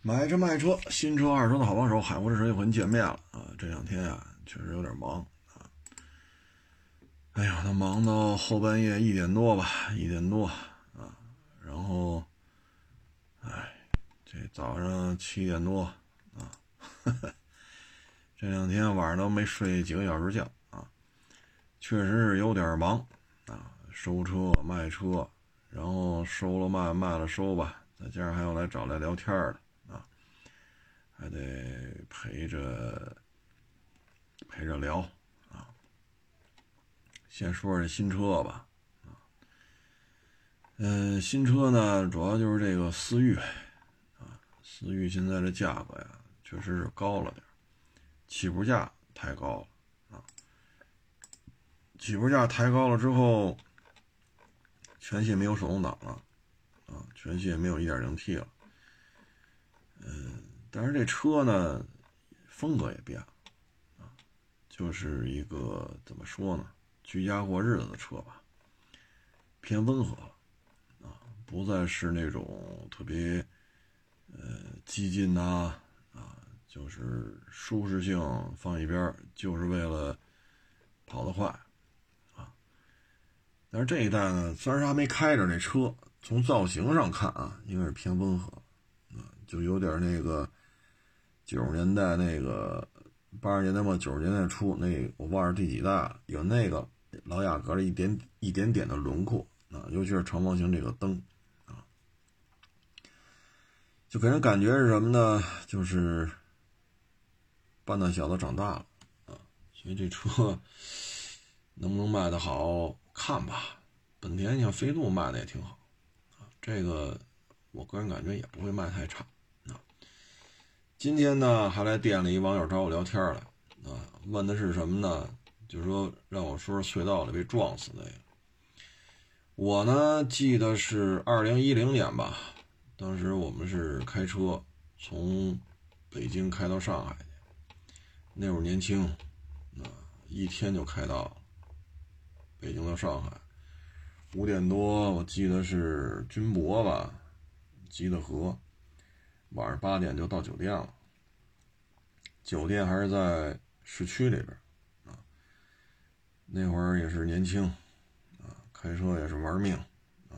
买车卖车，新车二手的好帮手，海阔试车又和您见面了啊！这两天啊，确实有点忙啊。哎呀，那忙到后半夜一点多吧，一点多啊，然后，哎，这早上七点多啊，这两天晚上都没睡几个小时觉啊，确实是有点忙啊，收车卖车，然后收了卖，卖了收吧，再加上还要来找来聊天的。还得陪着陪着聊啊！先说说这新车吧，啊，嗯，新车呢，主要就是这个思域啊，思域现在的价格呀，确实是高了点起步价太高了啊，起步价抬高了之后，全系没有手动挡了啊，全系也没有 1.0T 了，嗯。但是这车呢，风格也变了，就是一个怎么说呢，居家过日子的车吧，偏温和了，啊，不再是那种特别，呃，激进呐，啊，就是舒适性放一边，就是为了跑得快，啊。但是这一代呢，虽然还没开着那车，从造型上看啊，应该是偏温和，啊，就有点那个。九十年代那个，八十年代末九十年代初那，我忘了第几代了，有那个老雅阁的一点一点点的轮廓啊，尤其是长方形这个灯啊，就给人感觉是什么呢？就是半大小子长大了啊，所以这车能不能卖得好看吧？本田像飞度卖的也挺好啊，这个我个人感觉也不会卖太差。今天呢，还来店里一网友找我聊天来，啊，问的是什么呢？就是说让我说说隧道里被撞死那个。我呢记得是二零一零年吧，当时我们是开车从北京开到上海去，那会儿年轻，啊，一天就开到北京到上海，五点多我记得是军博吧，吉的河。晚上八点就到酒店了，酒店还是在市区里边啊。那会儿也是年轻啊，开车也是玩命啊。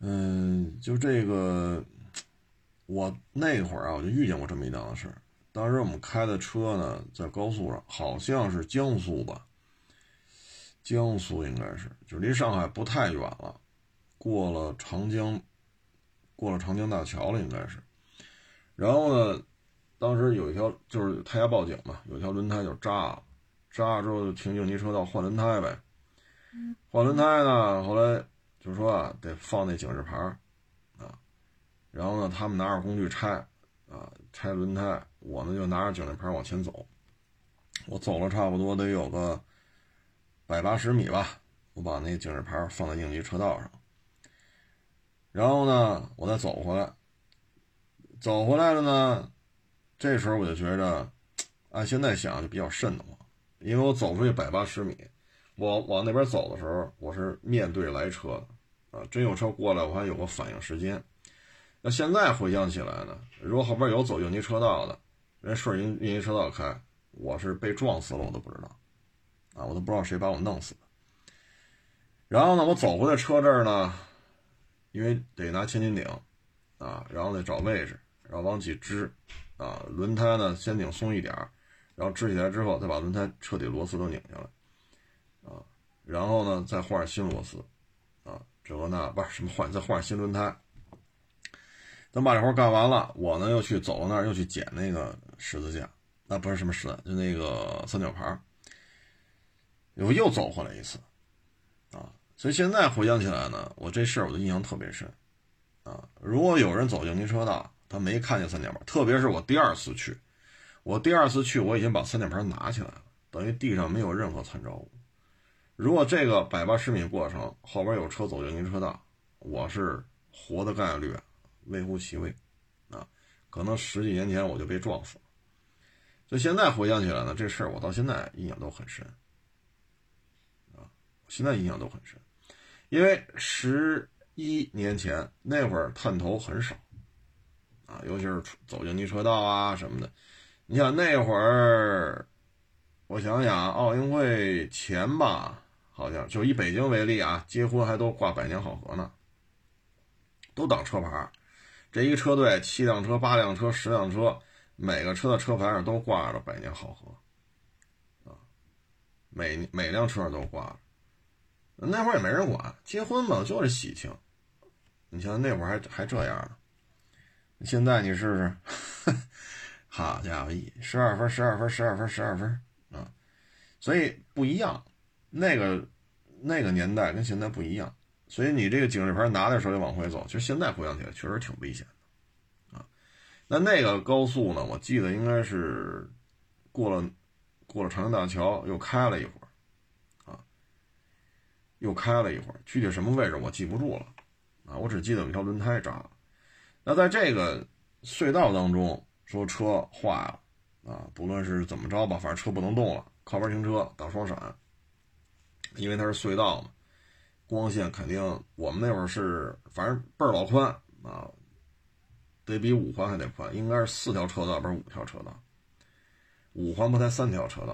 嗯，就这个，我那会儿啊，我就遇见过这么一档子事。当时我们开的车呢，在高速上，好像是江苏吧，江苏应该是，就离上海不太远了，过了长江。过了长江大桥了，应该是。然后呢，当时有一条就是胎压报警嘛，有一条轮胎就扎了，扎了之后就停应急车道换轮胎呗。换轮胎呢，后来就说啊，得放那警示牌啊。然后呢，他们拿着工具拆啊，拆轮胎。我呢就拿着警示牌往前走。我走了差不多得有个百八十米吧，我把那警示牌放在应急车道上。然后呢，我再走回来，走回来了呢，这时候我就觉着，按现在想就比较瘆得慌，因为我走出去百八十米，我往那边走的时候，我是面对来车的，啊，真有车过来，我还有个反应时间。那现在回想起来呢，如果后边有走应急车道的，人顺应应急车道开，我是被撞死了，我都不知道，啊，我都不知道谁把我弄死的。然后呢，我走回来车这儿呢。因为得拿千斤顶，啊，然后再找位置，然后往起支，啊，轮胎呢先拧松一点然后支起来之后再把轮胎彻底螺丝都拧下来，啊，然后呢再换新螺丝，啊，这个那不是什么换，再换新轮胎。等把这活干完了，我呢又去走到那儿又去捡那个十字架，那不是什么十字，就那个三角牌，我又走回来一次，所以现在回想起来呢，我这事儿我的印象特别深，啊，如果有人走应急车道，他没看见三角牌，特别是我第二次去，我第二次去我已经把三角牌拿起来了，等于地上没有任何参照物。如果这个百八十米过程后边有车走应急车道，我是活的概率微乎其微，啊，可能十几年前我就被撞死了。所以现在回想起来呢，这事儿我到现在印象都很深，啊，现在印象都很深。因为十一年前那会儿探头很少，啊，尤其是走应急车道啊什么的。你想那会儿，我想想，奥运会前吧，好像就以北京为例啊，结婚还都挂百年好合呢，都挡车牌。这一车队七辆车、八辆车、十辆车，每个车的车牌上都挂着百年好合啊。每每辆车上都挂着，那会儿也没人管，结婚嘛就是喜庆。你像那会儿还还这样呢，现在你试试，好家伙，一十二分，十二分，十二分，十二分啊！所以不一样，那个那个年代跟现在不一样，所以你这个警示牌拿在手里往回走，其实现在回想起来确实挺危险的啊。那那个高速呢，我记得应该是过了。过了长江大桥，又开了一会儿，又开了一会儿，具体什么位置我记不住了，啊，我只记得有一条轮胎扎了。那在这个隧道当中，说车坏了，啊，不论是怎么着吧，反正车不能动了，靠边停车，打双闪，因为它是隧道嘛，光线肯定，我们那会儿是反正倍儿老宽啊，得比五环还得宽，应该是四条车道，不是五条车道。五环不才三条车道，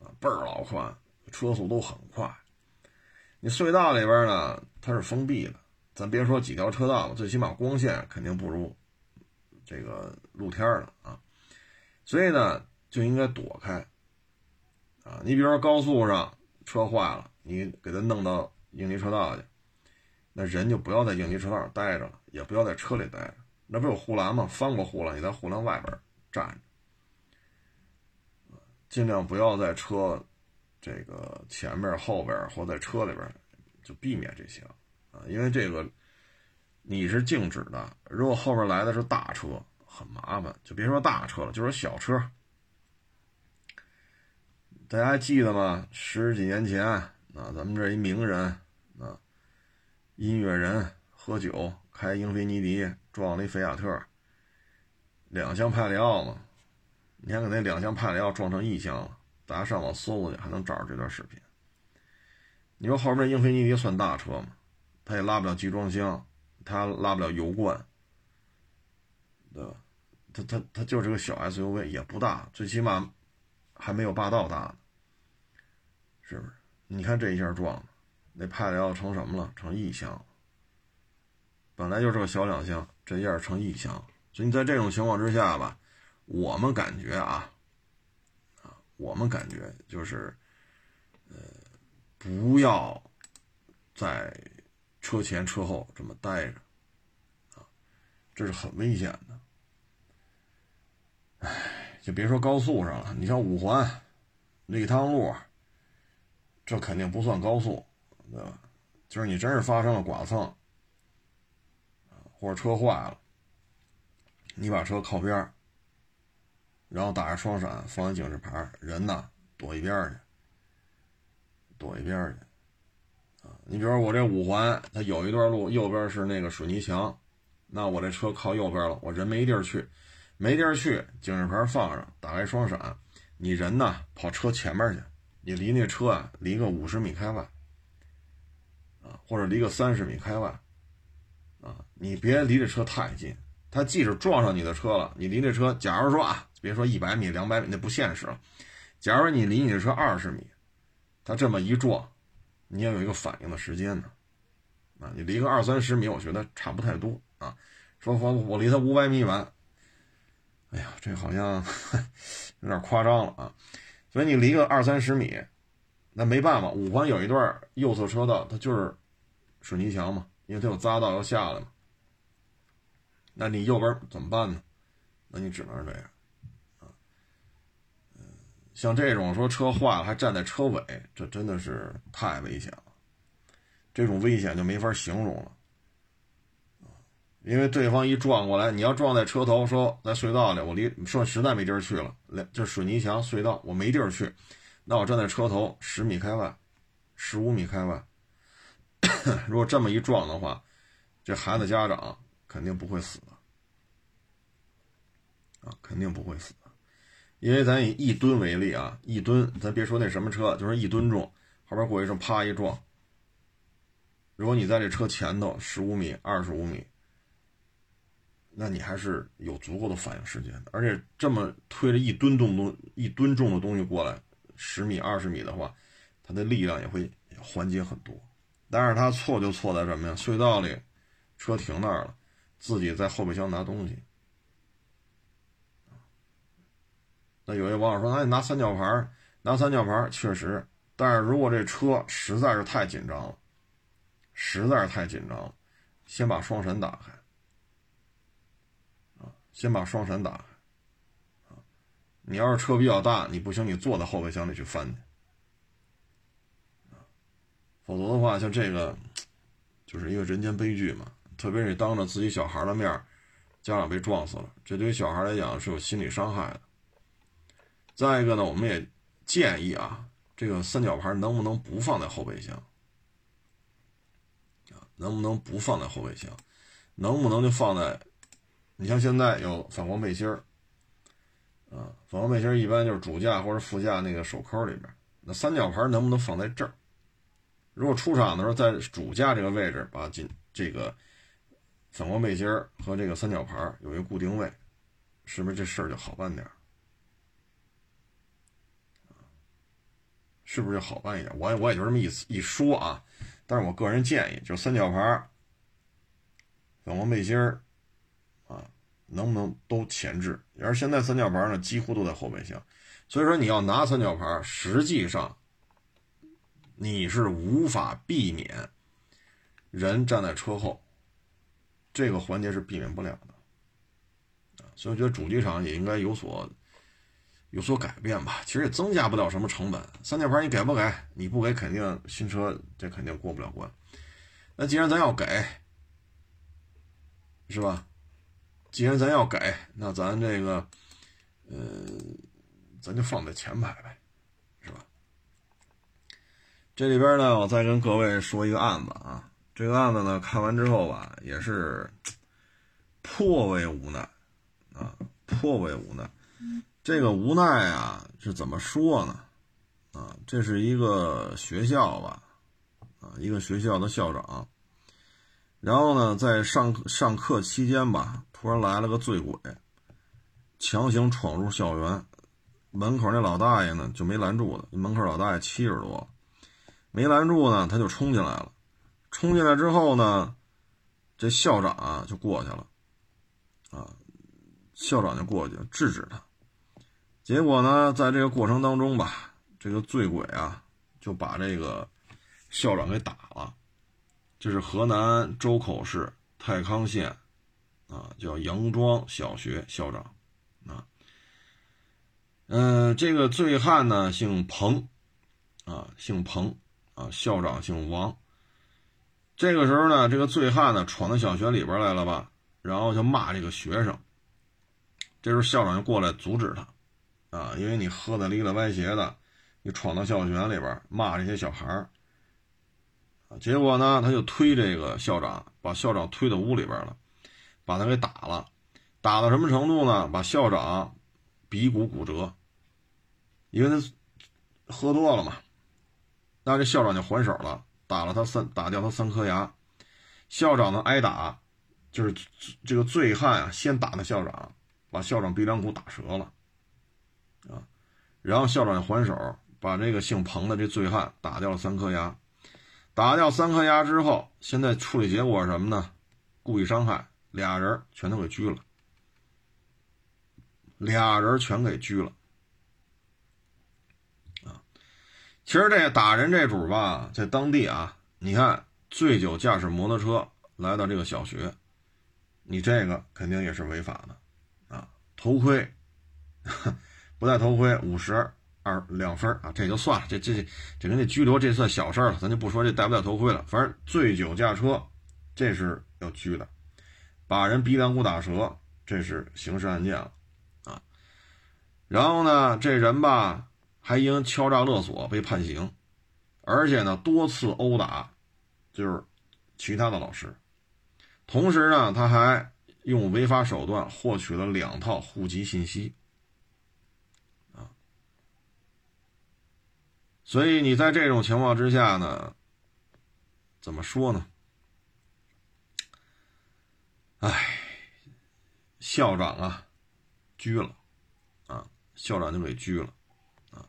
啊，倍儿老宽，车速都很快。你隧道里边呢，它是封闭的，咱别说几条车道了，最起码光线肯定不如这个露天的啊。所以呢，就应该躲开啊。你比如说高速上车坏了，你给它弄到应急车道去，那人就不要在应急车道上待着了，也不要在车里待着。那不有护栏吗？翻过护栏，你在护栏外边站着。尽量不要在车这个前面、后边或在车里边，就避免这些啊，因为这个你是静止的，如果后边来的是大车，很麻烦。就别说大车了，就是小车。大家还记得吗？十几年前啊，咱们这一名人啊，音乐人喝酒开英菲尼迪撞了一菲亚特，两厢派里奥嘛。你看，给那两厢派里奥撞成一厢了，大家上网搜过去，还能找着这段视频。你说后面英菲尼迪算大车吗？它也拉不了集装箱，它拉不了油罐，对吧？它它它就是个小 SUV，也不大，最起码还没有霸道大，是不是？你看这一下撞的，那派里奥成什么了？成异箱。本来就是个小两厢，这一下成异箱，所以你在这种情况之下吧。我们感觉，啊，我们感觉就是，呃，不要在车前车后这么待着，啊，这是很危险的。哎，就别说高速上了，你像五环、立汤路，这肯定不算高速，对吧？就是你真是发生了剐蹭，或者车坏了，你把车靠边儿。然后打着双闪，放警示牌，人呢躲一边去，躲一边去，啊，你比如说我这五环，它有一段路右边是那个水泥墙，那我这车靠右边了，我人没地儿去，没地儿去，警示牌放上，打开双闪，你人呢跑车前面去，你离那车啊离个五十米开外，啊，或者离个三十米开外，啊，你别离这车太近，它即使撞上你的车了，你离这车，假如说啊。别说一百米、两百米，那不现实了。假如你离你的车二十米，他这么一撞，你要有一个反应的时间呢。啊，你离个二三十米，我觉得差不太多啊。说我我离他五百米远，哎呀，这好像 有点夸张了啊。所以你离个二三十米，那没办法。五环有一段右侧车道，它就是水泥墙嘛，因为它有匝道要下来嘛。那你右边怎么办呢？那你只能是这样。像这种说车坏了还站在车尾，这真的是太危险了。这种危险就没法形容了，因为对方一撞过来，你要撞在车头，说在隧道里，我离说实在没地儿去了，这水泥墙隧道我没地儿去，那我站在车头十米开外，十五米开外，如果这么一撞的话，这孩子家长肯定不会死，啊，肯定不会死。因为咱以一吨为例啊，一吨，咱别说那什么车，就是一吨重，后边过一声啪一撞。如果你在这车前头十五米、二十五米，那你还是有足够的反应时间的。而且这么推着一吨重东一吨重的东西过来，十米二十米的话，它的力量也会缓解很多。但是它错就错在什么呀？隧道里，车停那儿了，自己在后备箱拿东西。那有些网友说：“那你拿三角牌，拿三角牌确实。但是如果这车实在是太紧张了，实在是太紧张了，先把双闪打开。”啊先把双闪打开，啊，你要是车比较大，你不行，你坐在后备箱里去翻去，否则的话，像这个，就是一个人间悲剧嘛。特别是当着自己小孩的面，家长被撞死了，这对于小孩来讲是有心理伤害的。再一个呢，我们也建议啊，这个三角牌能不能不放在后备箱？啊，能不能不放在后备箱？能不能就放在？你像现在有反光背心儿，啊，反光背心儿一般就是主驾或者副驾那个手扣里边。那三角牌能不能放在这儿？如果出厂的时候在主驾这个位置把进这个反光背心儿和这个三角牌有一个固定位，是不是这事儿就好办点？是不是就好办一点？我我也就这么意思一说啊，但是我个人建议，就三角牌、反光背心儿啊。能不能都前置？而现在三角牌呢，几乎都在后备箱，所以说你要拿三角牌，实际上你是无法避免人站在车后，这个环节是避免不了的所以我觉得主机厂也应该有所有所改变吧。其实也增加不了什么成本，三件牌你给不给？你不给，肯定新车这肯定过不了关。那既然咱要给，是吧？既然咱要给，那咱这个，呃，咱就放在前排呗，是吧？这里边呢，我再跟各位说一个案子啊。这个案子呢，看完之后吧，也是颇为无奈啊，颇为无奈。这个无奈啊，是怎么说呢？啊，这是一个学校吧，啊，一个学校的校长。然后呢，在上上课期间吧。突然来了个醉鬼，强行闯入校园，门口那老大爷呢就没拦住的。门口老大爷七十多，没拦住呢，他就冲进来了。冲进来之后呢，这校长啊就过去了，啊，校长就过去制止他。结果呢，在这个过程当中吧，这个醉鬼啊就把这个校长给打了。这是河南周口市太康县。啊，叫杨庄小学校长，啊，嗯，这个醉汉呢姓彭，啊，姓彭，啊，校长姓王。这个时候呢，这个醉汉呢闯到小学里边来了吧，然后就骂这个学生。这时候校长就过来阻止他，啊，因为你喝的离了歪斜的，你闯到校园里边骂这些小孩，啊，结果呢，他就推这个校长，把校长推到屋里边了。把他给打了，打到什么程度呢？把校长鼻骨骨折，因为他喝多了嘛。那这校长就还手了，打了他三，打掉他三颗牙。校长呢挨打，就是这个醉汉啊，先打的校长，把校长鼻梁骨打折了，啊，然后校长还手，把这个姓彭的这醉汉打掉了三颗牙。打掉三颗牙之后，现在处理结果是什么呢？故意伤害。俩人全都给拘了，俩人全给拘了，啊！其实这打人这主吧，在当地啊，你看醉酒驾驶摩托车来到这个小学，你这个肯定也是违法的，啊！头盔不戴头盔，五十二两分啊，这就算了，这这这跟这拘留这算小事了，咱就不说这戴不戴头盔了，反正醉酒驾车这是要拘的。把人鼻梁骨打折，这是刑事案件了，啊，然后呢，这人吧还因敲诈勒索被判刑，而且呢多次殴打，就是其他的老师，同时呢他还用违法手段获取了两套户籍信息，所以你在这种情况之下呢，怎么说呢？唉，校长啊拘了，啊，校长就给拘了，啊，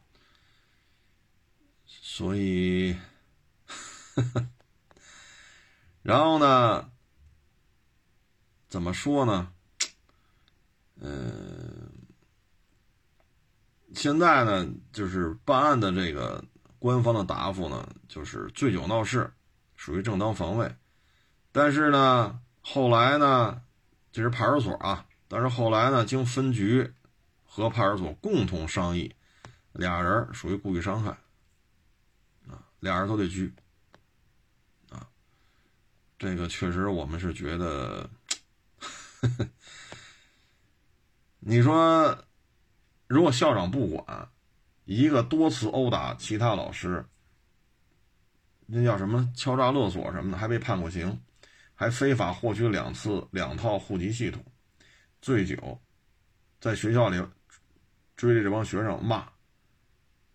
所以，然后呢，怎么说呢？嗯，现在呢，就是办案的这个官方的答复呢，就是醉酒闹事，属于正当防卫。但是呢，后来呢，这是派出所啊，但是后来呢，经分局和派出所共同商议，俩人属于故意伤害，啊，俩人都得拘，啊，这个确实我们是觉得。你说，如果校长不管，一个多次殴打其他老师，那叫什么敲诈勒索什么的，还被判过刑，还非法获取两次两套户籍系统，醉酒，在学校里追着这帮学生骂，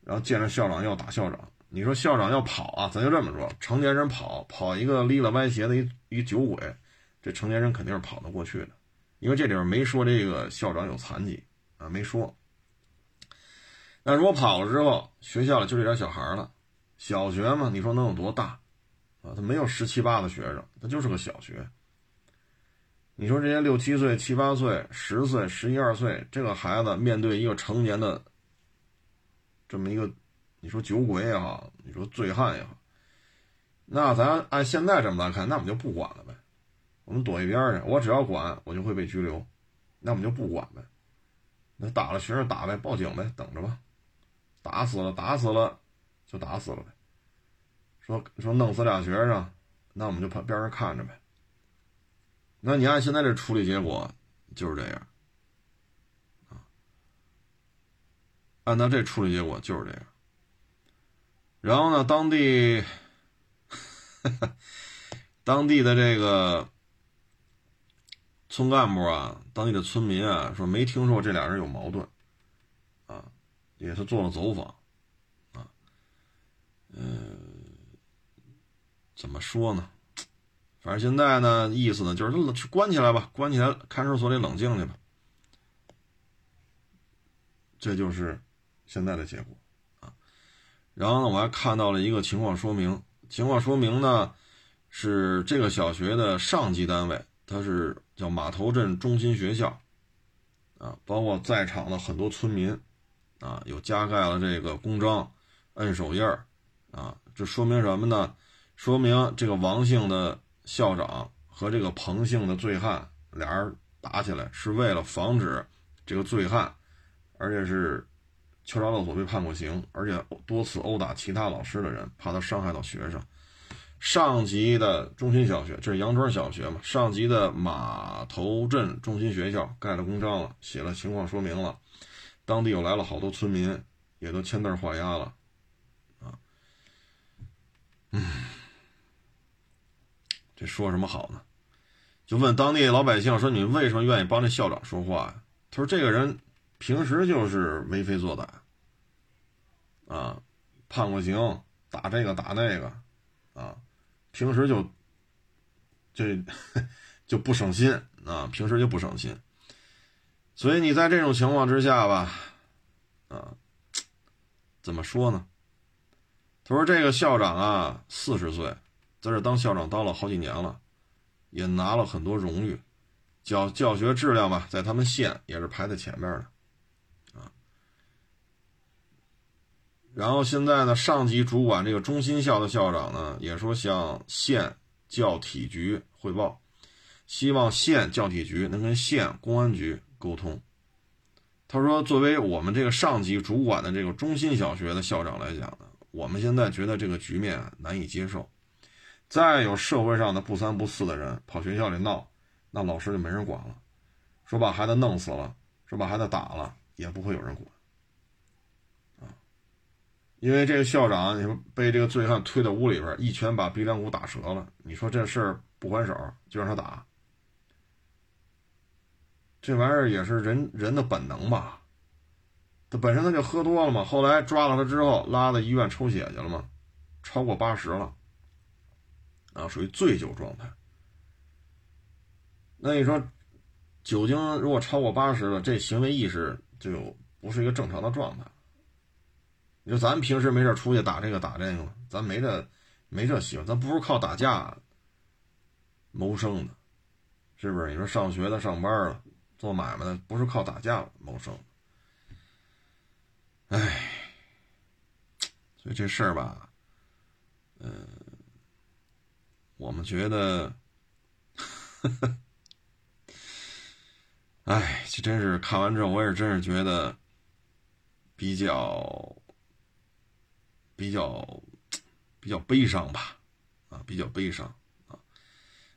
然后见着校长要打校长。你说校长要跑啊？咱就这么说，成年人跑跑一个离了歪斜的一一酒鬼，这成年人肯定是跑得过去的。因为这里边没说这个校长有残疾啊，没说。那如果跑了之后，学校里就这点小孩了，小学嘛，你说能有多大啊？他没有十七八的学生，他就是个小学。你说这些六七岁、七八岁、十岁、十一二岁这个孩子，面对一个成年的这么一个，你说酒鬼也好，你说醉汉也好，那咱按现在这么来看，那我们就不管了呗。我们躲一边去，我只要管，我就会被拘留，那我们就不管呗。那打了学生打呗，报警呗，等着吧。打死了，打死了，就打死了呗。说说弄死俩学生，那我们就旁边上看着呗。那你按现在这处理结果就是这样，啊，按照这处理结果就是这样。然后呢，当地，当地的这个。村干部啊，当地的村民啊，说没听说这俩人有矛盾，啊，也是做了走访，啊，嗯，怎么说呢？反正现在呢，意思呢就是去关起来吧，关起来看守所里冷静去吧，这就是现在的结果啊。然后呢，我还看到了一个情况说明，情况说明呢是这个小学的上级单位，它是。叫码头镇中心学校，啊，包括在场的很多村民，啊，有加盖了这个公章，摁手印儿，啊，这说明什么呢？说明这个王姓的校长和这个彭姓的醉汉俩人打起来，是为了防止这个醉汉，而且是敲诈勒索被判过刑，而且多次殴打其他老师的人，怕他伤害到学生。上级的中心小学，这是杨庄小学嘛？上级的码头镇中心学校盖了公章了，写了情况说明了，当地又来了好多村民，也都签字画押了，啊，嗯，这说什么好呢？就问当地老百姓说：“你为什么愿意帮这校长说话呀？”他说：“这个人平时就是为非作歹，啊，判过刑，打这个打那个，啊。”平时就这 就不省心啊，平时就不省心，所以你在这种情况之下吧，啊，怎么说呢？他说这个校长啊，四十岁，在这当校长当了好几年了，也拿了很多荣誉，教教学质量吧，在他们县也是排在前面的。啊然后现在呢，上级主管这个中心校的校长呢，也说向县教体局汇报，希望县教体局能跟县公安局沟通。他说，作为我们这个上级主管的这个中心小学的校长来讲呢，我们现在觉得这个局面难以接受。再有社会上的不三不四的人跑学校里闹，那老师就没人管了，说把孩子弄死了，说把孩子打了，也不会有人管。啊因为这个校长，你说被这个醉汉推到屋里边，一拳把鼻梁骨打折了。你说这事儿不还手，就让他打，这玩意儿也是人人的本能吧？他本身他就喝多了嘛，后来抓了他之后，拉到医院抽血去了嘛，超过八十了，啊，属于醉酒状态。那你说，酒精如果超过八十了，这行为意识就不是一个正常的状态。你说咱平时没事出去打这个打这个？咱没这没这习惯，咱不是靠打架谋生的，是不是？你说上学的、上班的、做买卖的，不是靠打架谋生。哎，所以这事儿吧，嗯，我们觉得，哎，这真是看完之后，我也真是觉得比较。比较比较悲伤吧，啊，比较悲伤啊！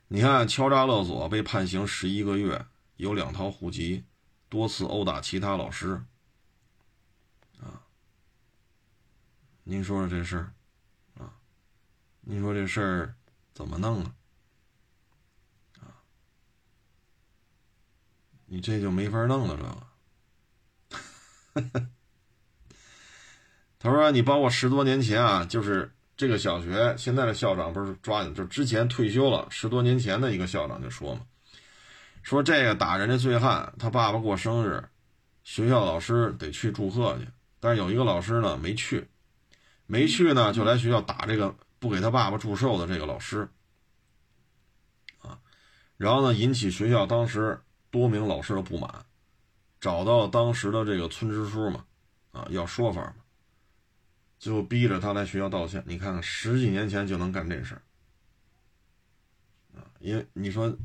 你看，敲诈勒索被判刑十一个月，有两套户籍，多次殴打其他老师，啊，您说说这事儿，啊，您说这事儿怎么弄啊？啊，你这就没法弄了，这个。他说：“你包括十多年前啊，就是这个小学现在的校长不是抓你，就之前退休了十多年前的一个校长就说嘛，说这个打人的醉汉，他爸爸过生日，学校老师得去祝贺去，但是有一个老师呢没去，没去呢就来学校打这个不给他爸爸祝寿的这个老师，啊，然后呢引起学校当时多名老师的不满，找到当时的这个村支书嘛，啊要说法嘛。”就逼着他来学校道歉。你看看，十几年前就能干这事儿啊！因为你说，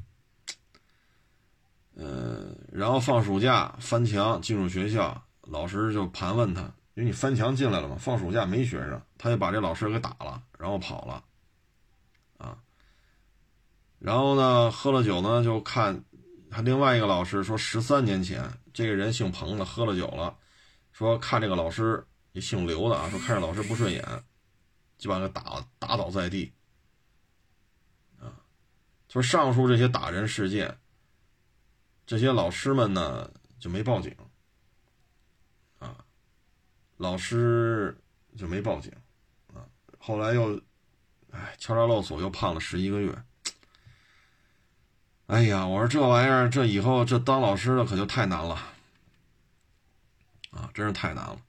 呃，然后放暑假翻墙进入学校，老师就盘问他，因为你翻墙进来了嘛，放暑假没学生，他就把这老师给打了，然后跑了，啊，然后呢，喝了酒呢，就看他另外一个老师说，十三年前这个人姓彭的，喝了酒了，说看这个老师。一姓刘的啊，说看着老师不顺眼，就把他打打倒在地。啊，说上述这些打人事件，这些老师们呢就没报警，啊，老师就没报警，啊，后来又，哎，敲诈勒索又判了十一个月。哎呀，我说这玩意儿，这以后这当老师的可就太难了，啊，真是太难了。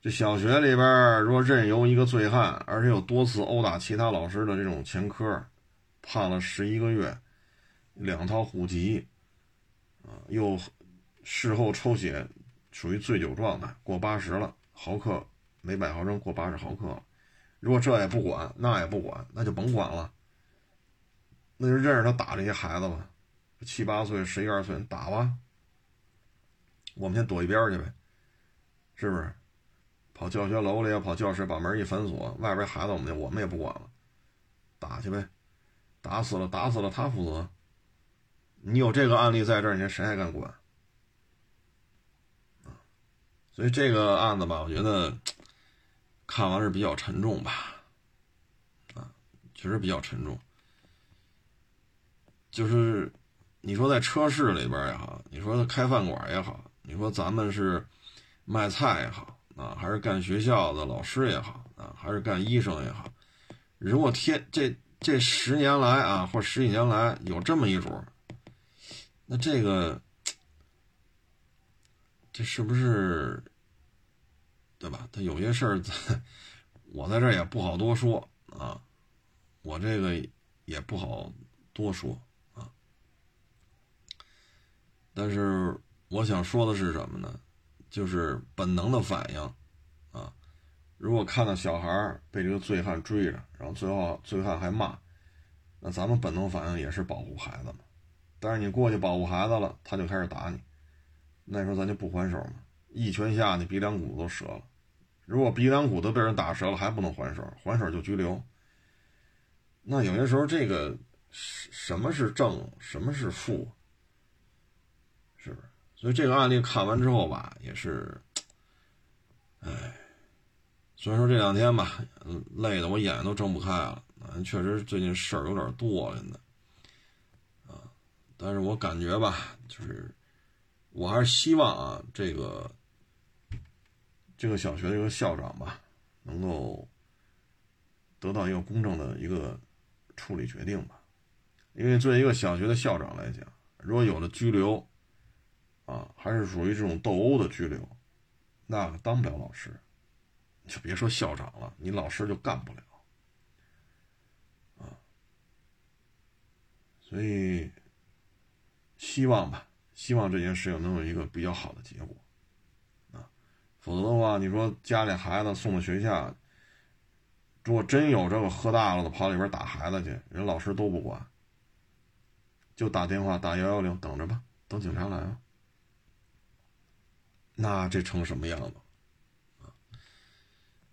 这小学里边，若任由一个醉汉，而且有多次殴打其他老师的这种前科，判了十一个月，两套户籍，又事后抽血属于醉酒状态，过八十了，毫克每百毫升过八十毫克。如果这也不管，那也不管，那就甭管了，那就认识他打这些孩子吧，七八岁、十一二岁打吧，我们先躲一边去呗，是不是？跑教学楼里，跑教室，把门一反锁，外边孩子我们我们也不管了，打去呗，打死了打死了他负责。你有这个案例在这儿，你说谁还敢管？所以这个案子吧，我觉得看完是比较沉重吧，啊，确实比较沉重。就是你说在车市里边也好，你说开饭馆也好，你说咱们是卖菜也好。啊，还是干学校的老师也好啊，还是干医生也好，如果天这这十年来啊，或十几年来有这么一主，那这个这是不是对吧？他有些事儿，我在这也不好多说啊，我这个也不好多说啊。但是我想说的是什么呢？就是本能的反应，啊，如果看到小孩被这个醉汉追着，然后最后醉汉还骂，那咱们本能反应也是保护孩子嘛。但是你过去保护孩子了，他就开始打你，那时候咱就不还手嘛？一拳下去鼻梁骨都折了。如果鼻梁骨都被人打折了还不能还手，还手就拘留。那有些时候这个什么是正，什么是负，是不是？所以这个案例看完之后吧，也是，哎，虽然说这两天吧，累的我眼睛都睁不开了，确实最近事儿有点多，现在，但是我感觉吧，就是我还是希望啊，这个这个小学的一个校长吧，能够得到一个公正的一个处理决定吧，因为作为一个小学的校长来讲。如果有了拘留，啊，还是属于这种斗殴的拘留，那可当不了老师，就别说校长了，你老师就干不了，啊，所以希望吧，希望这件事情能有一个比较好的结果，啊，否则的话，你说家里孩子送到学校，如果真有这个喝大了的跑里边打孩子去，人老师都不管，就打电话打幺幺零，等着吧，等警察来吧。那这成什么样子？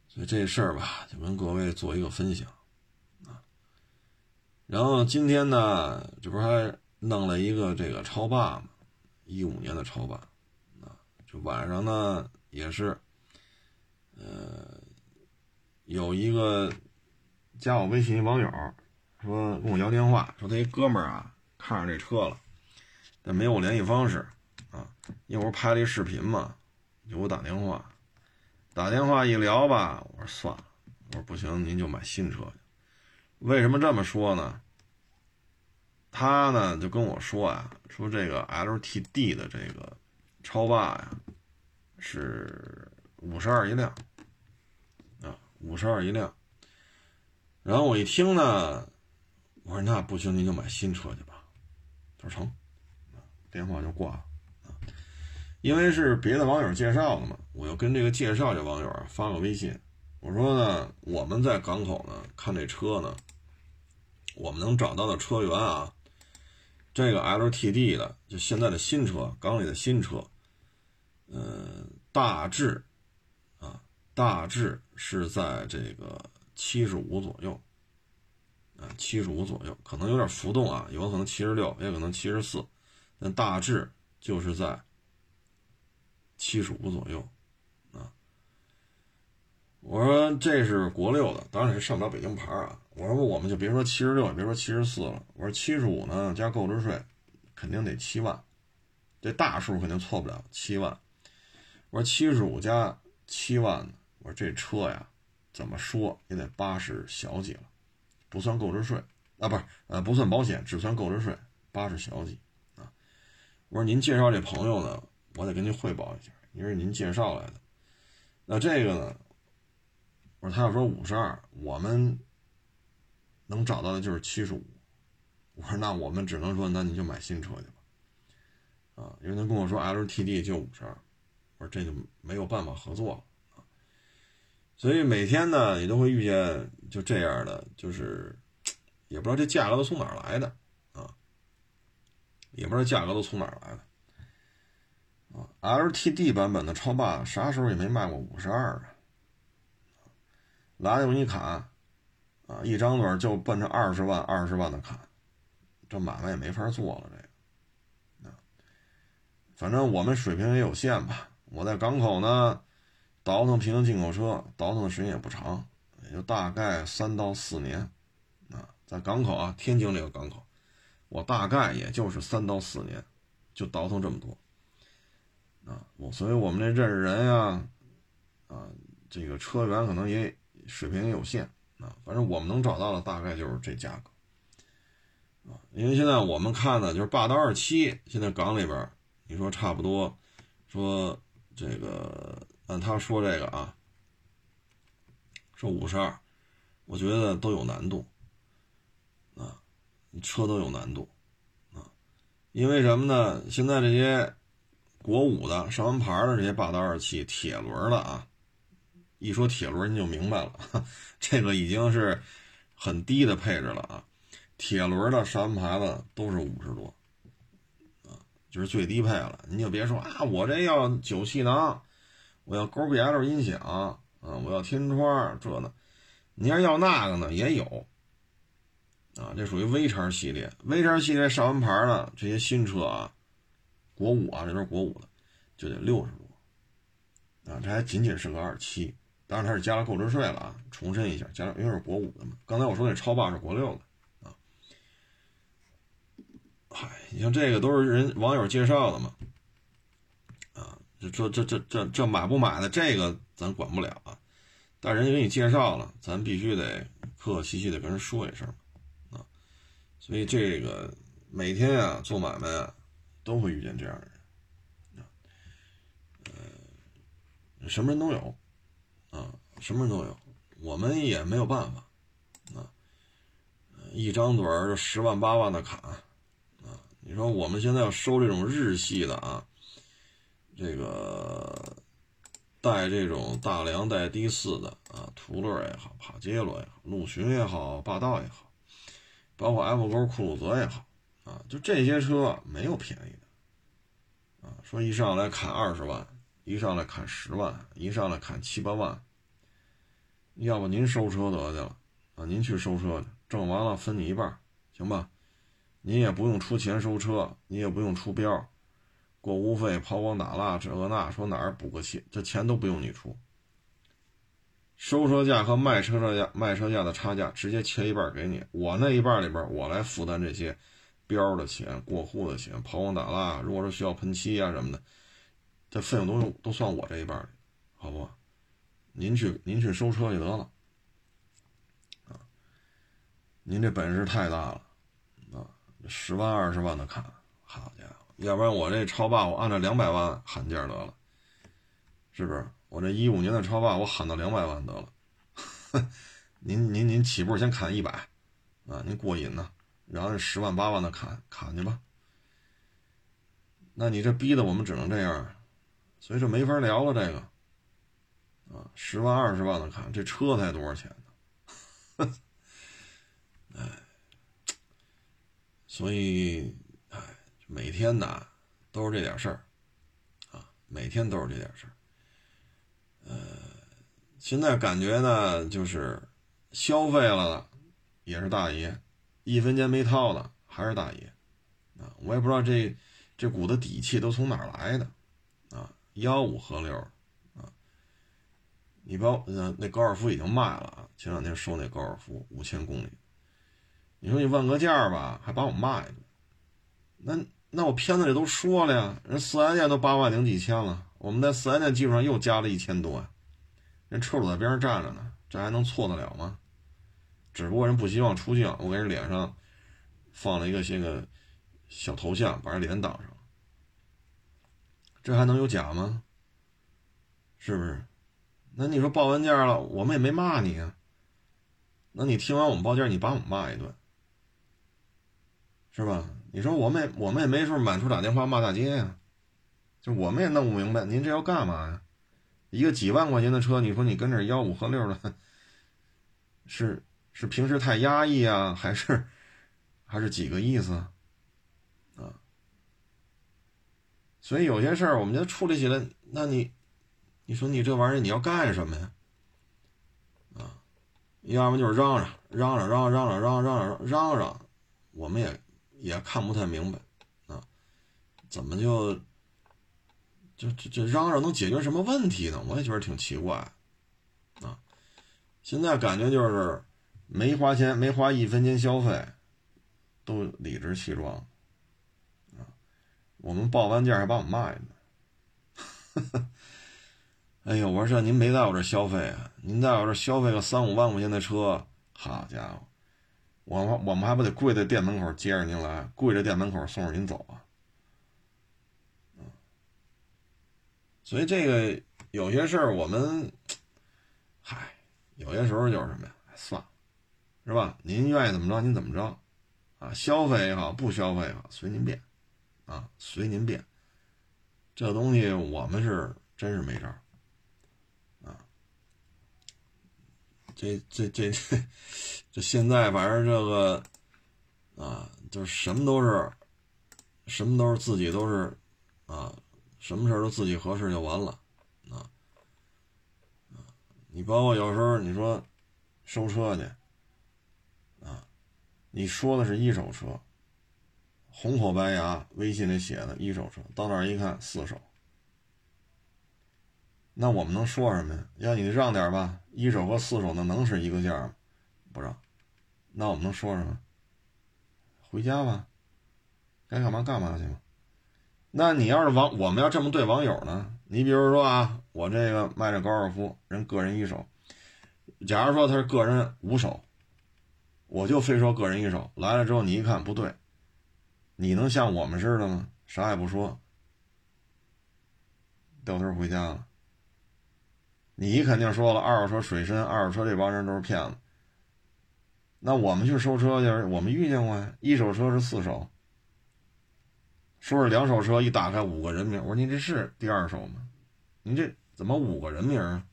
所以这事儿吧，就跟各位做一个分享啊。然后今天呢，这不是还弄了一个这个超霸嘛？一五年的超霸啊，就晚上呢也是，呃，有一个加我微信网友说跟我要电话，说他一哥们儿啊看上这车了，但没有我联系方式。啊，一会儿拍了一视频嘛，给我打电话，打电话一聊吧，我说算了，我说不行，您就买新车去。为什么这么说呢？他呢就跟我说啊，说这个 LTD 的这个超霸呀，是五十二一辆，啊，五十二一辆。然后我一听呢，我说那不行，您就买新车去吧。他说成，电话就挂了。因为是别的网友介绍的嘛，我又跟这个介绍这网友发个微信，我说呢，我们在港口呢看这车呢，我们能找到的车源啊，这个 LTD 的就现在的新车，港里的新车，呃，大致啊，大致是在这个七十五左右，啊，七十五左右，可能有点浮动啊，有可能七十六，也可能七十四，但大致就是在。七十五左右，啊，我说这是国六的，当然是上不了北京牌啊。我说我们就别说七十六，也别说七十四了。我说七十五呢，加购置税，肯定得七万，这大数肯定错不了七万。我说七十五加七万，我说这车呀，怎么说也得八十小几了，不算购置税啊，不是呃不算保险，只算购置税，八十小几啊。我说您介绍这朋友呢？我得跟您汇报一下，因为您介绍来的。那这个呢？我说他要说五十二，我们能找到的就是七十五。我说那我们只能说，那你就买新车去吧。啊，因为他跟我说 LTD 就五十二，我说这就没有办法合作了啊。所以每天呢，也都会遇见就这样的，就是也不知道这价格都从哪儿来的啊，也不知道价格都从哪儿来的。啊，LTD 版本的超霸啥时候也没卖过五十二啊！来就给你砍，啊，一张嘴就奔着二十万、二十万的砍，这买卖也没法做了。这个，啊，反正我们水平也有限吧。我在港口呢，倒腾平行进口车，倒腾的时间也不长，也就大概三到四年。啊，在港口啊，天津这个港口，我大概也就是三到四年，就倒腾这么多。啊，我所以我们这认识人呀，啊，这个车源可能也水平也有限啊，反正我们能找到的大概就是这价格，啊，因为现在我们看的就是霸道二七，现在港里边，你说差不多，说这个按他说这个啊，说五十二，我觉得都有难度，啊，车都有难度，啊，因为什么呢？现在这些。国五的上完牌的这些霸道二七铁轮的啊，一说铁轮你就明白了，这个已经是很低的配置了啊。铁轮的上完牌的都是五十多，啊，就是最低配了。你就别说啊，我这要九气囊，我要勾 B L 音响啊，我要天窗这呢。你要要那个呢也有，啊，这属于 V 叉系列，V 叉系列上完牌的这些新车啊。国五啊，这都是国五的，就得六十多，啊，这还仅仅是个二七，当然它是加了购置税了啊。重申一下，加了因为是国五的嘛。刚才我说那超霸是国六的，啊，嗨，你像这个都是人网友介绍的嘛，啊，这这这这这买不买的这个咱管不了啊，但人家给你介绍了，咱必须得客客气气的跟人说一声，啊，所以这个每天啊做买卖啊。都会遇见这样的人，呃，什么人都有，啊，什么人都有，我们也没有办法，啊，一张嘴就十万八万的砍，啊，你说我们现在要收这种日系的啊，这个带这种大梁带 D 四的啊，途乐也好，帕杰罗也好，陆巡也好，霸道也好，包括 F 勾酷路泽也好。啊，就这些车没有便宜的，啊，说一上来砍二十万，一上来砍十万，一上来砍七八万，要不您收车得去了，啊，您去收车去，挣完了分你一半，行吧？您也不用出钱收车，你也不用出标，过户费、抛光打蜡这个那，说哪儿补个漆，这钱都不用你出，收车价和卖车价卖车价的差价直接切一半给你，我那一半里边我来负担这些。标的钱、过户的钱、抛光打蜡，如果说需要喷漆啊什么的，这费用都都算我这一半，好不？您去您去收车就得了，啊，您这本事太大了，啊，十万二十万的砍，好家伙，要不然我这超霸我按照两百万喊价得了，是不是？我这一五年的超霸我喊到两百万得了，您您您起步先砍一百，啊，您过瘾呢。然后十万八万的砍砍去吧，那你这逼的我们只能这样，所以这没法聊了。这个啊，十万二十万的砍，这车才多少钱呢？哎，所以哎，每天呐都是这点事儿啊，每天都是这点事儿。呃，现在感觉呢，就是消费了的也是大爷。一分钱没掏的还是大爷，啊，我也不知道这这股子底气都从哪儿来的，幺，五喝六，啊，你包呃那高尔夫已经卖了啊，前两天收那高尔夫五千公里，你说你问个价吧，还把我骂一顿，那那我片子里都说了呀，人四 S 店都八万零几千了，我们在四 S 店基础上又加了一千多，人车主在边上站着呢，这还能错得了吗？只不过人不希望出镜，我给人脸上放了一个些个小头像，把人脸挡上，这还能有假吗？是不是？那你说报完价了，我们也没骂你啊。那你听完我们报价，你把我们骂一顿，是吧？你说我们也我们也没说满处打电话骂大街呀，就我们也弄不明白，您这要干嘛呀？一个几万块钱的车，你说你跟这吆五喝六的，是？是平时太压抑啊，还是还是几个意思？所以有些事儿，我们就处理起来，那你你说你这玩意儿你要干什么呀？啊，要么就是嚷嚷嚷嚷嚷嚷嚷嚷嚷嚷嚷嚷，我们也也看不太明白啊，怎么就就这这嚷嚷能解决什么问题呢？我也觉得挺奇怪啊。现在感觉就是。没花钱，没花一分钱消费，都理直气壮，我们报完价还把我骂一顿，哎呦！我说这您没在我这消费啊？您在我这消费个三五万块钱的车，好家伙，我们我们还不得跪在店门口接着您来，跪着店门口送着您走啊？所以这个有些事儿，我们，嗨，有些时候就是什么呀？算了。是吧？您愿意怎么着，您怎么着，啊，消费也好，不消费也好，随您便，啊，随您便。这东西我们是真是没招，啊，这这这这现在反正这个，啊，就是什么都是，什么都是自己都是，啊，什么事都自己合适就完了，啊，你包括有时候你说收车去啊。你说的是一手车，红口白牙，微信里写的一手车，到那儿一看四手，那我们能说什么呀？要你让点吧，一手和四手那能是一个价吗？不让，那我们能说什么？回家吧，该干嘛干嘛去吧。那你要是网，我们要这么对网友呢？你比如说啊，我这个卖这高尔夫，人个人一手，假如说他是个人五手。我就非说个人一手来了之后，你一看不对，你能像我们似的吗？啥也不说，掉头回家了。你肯定说了，二手车水深，二手车这帮人都是骗子。那我们去收车去，我们遇见过呀。一手车是四手，说是两手车，一打开五个人名。我说您这是第二手吗？您这怎么五个人名啊？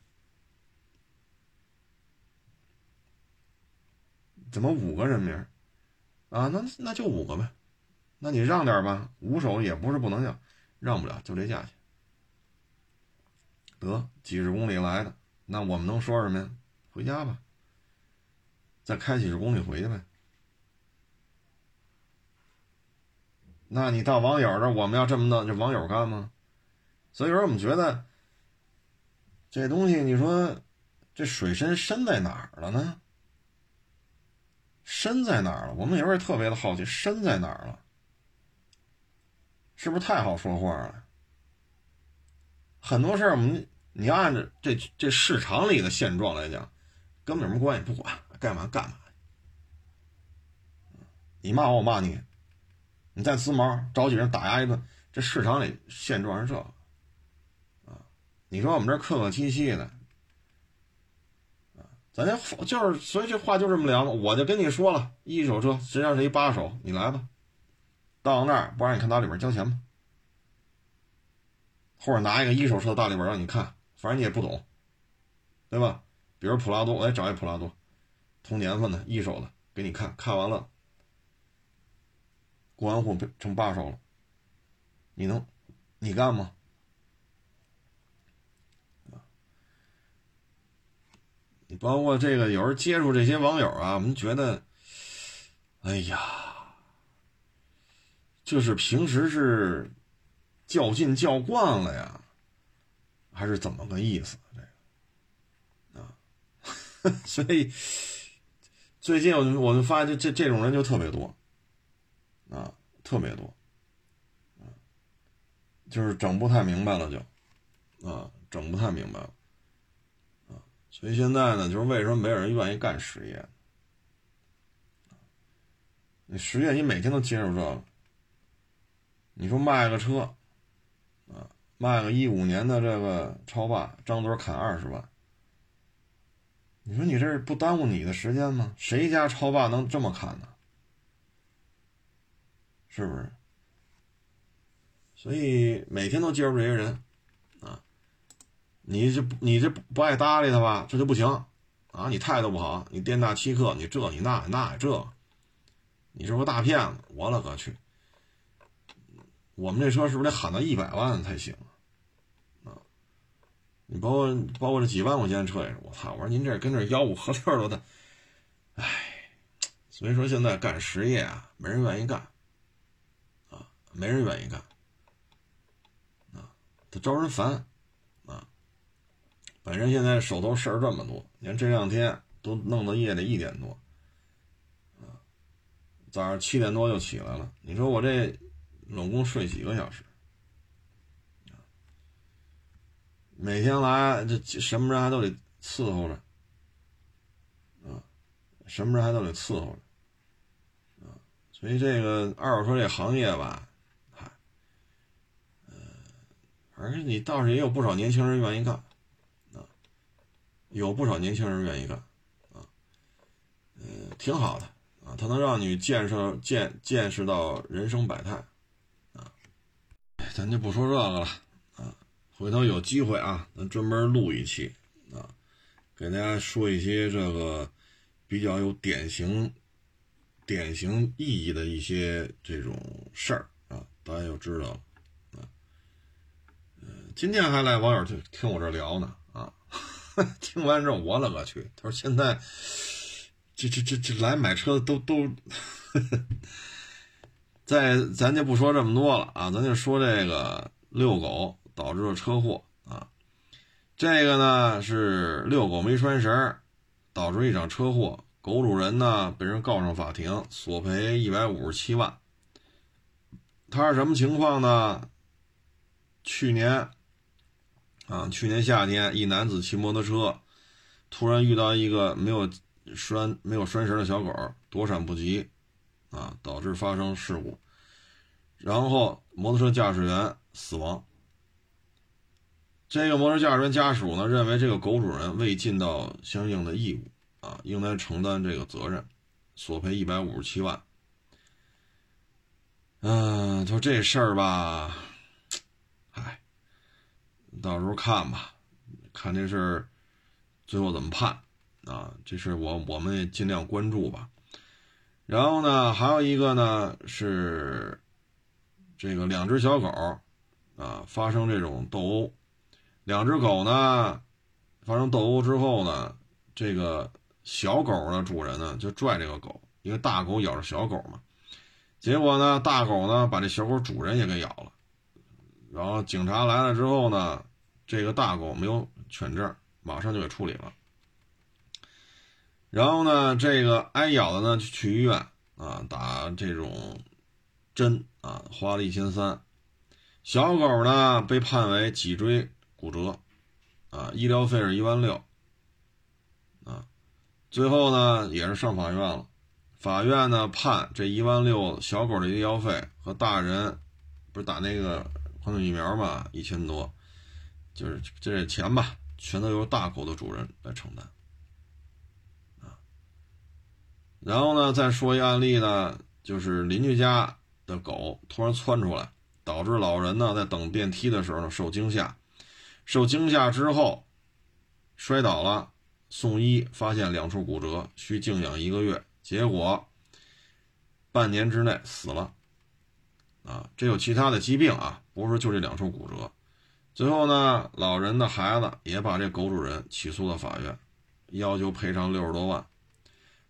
怎么五个人名？啊，那那就五个呗。那你让点吧，五手也不是不能要，让不了，就这价钱。得几十公里来的，那我们能说什么呀？回家吧。再开几十公里回去呗。那你到网友这，我们要这么弄，这网友干吗？所以说，我们觉得这东西，你说这水深深在哪儿了呢？深在哪儿了？我们有时候特别的好奇，深在哪儿了？是不是太好说话了？很多事儿，我们你按照这这市场里的现状来讲，根本什么关系，不管。干嘛干嘛？你骂我，我骂你，你再呲毛，找几人打压一顿。这市场里现状是这，啊，你说我们这客客气气的，啊，咱这就是，所以这话就这么聊嘛。我就跟你说了，一手车实际上是一八手，你来吧，到那儿不让你看大里边交钱吗，或者拿一个一手车的大里边让你看，反正你也不懂，对吧？比如普拉多，我得找一普拉多。同年份的一手的给你看看完了，过完户成八手了，你能，你干吗？你包括这个有时接触这些网友啊，我们觉得，哎呀，就是平时是较劲较惯了呀，还是怎么个意思？这个啊，所以。最近我就我就发现这这这种人就特别多，啊，特别多，啊，就是整不太明白了就，啊，整不太明白了，啊，所以现在呢，就是为什么没有人愿意干实业？你实业你每天都接触这个，你说卖个车，啊，卖个一五年的这个超霸，张嘴砍二十万。你说你这不耽误你的时间吗？谁家超霸能这么砍呢？是不是？所以每天都接触这些人，啊，你这你这不爱搭理他吧，这就不行，啊，你态度不好，你店大欺客，你这你那那这，你是个大骗子，我勒个去！我们这车是不是得喊到一百万才行啊？你包括包括这几万块钱的车也是，我操！我说您这跟这吆五喝六的，唉，所以说现在干实业啊，没人愿意干，啊，没人愿意干，啊，他招人烦，啊，本身现在手头事儿这么多，你看这两天都弄到夜里一点多，啊，早上七点多就起来了，你说我这总共睡几个小时？每天来，这什么人还都得伺候着，啊，什么人还都得伺候着，啊，所以这个二手车这行业吧，嗨，呃，反正你倒是也有不少年轻人愿意干，有不少年轻人愿意干，啊，呃，挺好的，啊，它能让你见识见见识到人生百态，咱就不说这个了啊。回头有机会啊，咱专门录一期啊，给大家说一些这个比较有典型、典型意义的一些这种事儿啊，大家就知道了啊。嗯，今天还来网友听听我这聊呢啊，听完之后我勒个去，他说现在这这这这来买车的都都，在咱就不说这么多了啊，咱就说这个遛狗。导致了车祸啊，这个呢是遛狗没拴绳，导致一场车祸，狗主人呢被人告上法庭，索赔一百五十七万。他是什么情况呢？去年啊，去年夏天，一男子骑摩托车，突然遇到一个没有拴没有拴绳的小狗，躲闪不及啊，导致发生事故。然后摩托车驾驶员死亡。这个摩托车驾驶员家属呢，认为这个狗主人未尽到相应的义务啊，应该承担这个责任，索赔一百五十七万。嗯，就这事儿吧，唉，到时候看吧，看这事儿最后怎么判啊？这事我我们也尽量关注吧。然后呢，还有一个呢是这个两只小狗啊发生这种斗殴，两只狗呢发生斗殴之后呢，这个小狗的主人呢就拽这个狗，因为大狗咬着小狗嘛。结果呢，大狗呢把这小狗主人也给咬了，然后警察来了之后呢，这个大狗没有犬证，马上就给处理了。然后呢，这个挨咬的呢就去医院啊打这种针啊，花了一千三。小狗呢被判为脊椎骨折，啊，医疗费是一万六，啊，最后呢也是上法院了。法院呢判这一万六小狗的医疗费和大人不是打那个狂犬疫苗嘛一千多，就是这钱吧，全都由大狗的主人来承担啊。然后呢，再说一案例呢，就是邻居家的狗突然窜出来，导致老人呢在等电梯的时候呢受惊吓，受惊吓之后摔倒了，送医发现两处骨折，需静养一个月。结果，半年之内死了，啊，这有其他的疾病啊，不是就这两处骨折。最后呢，老人的孩子也把这狗主人起诉到法院，要求赔偿六十多万。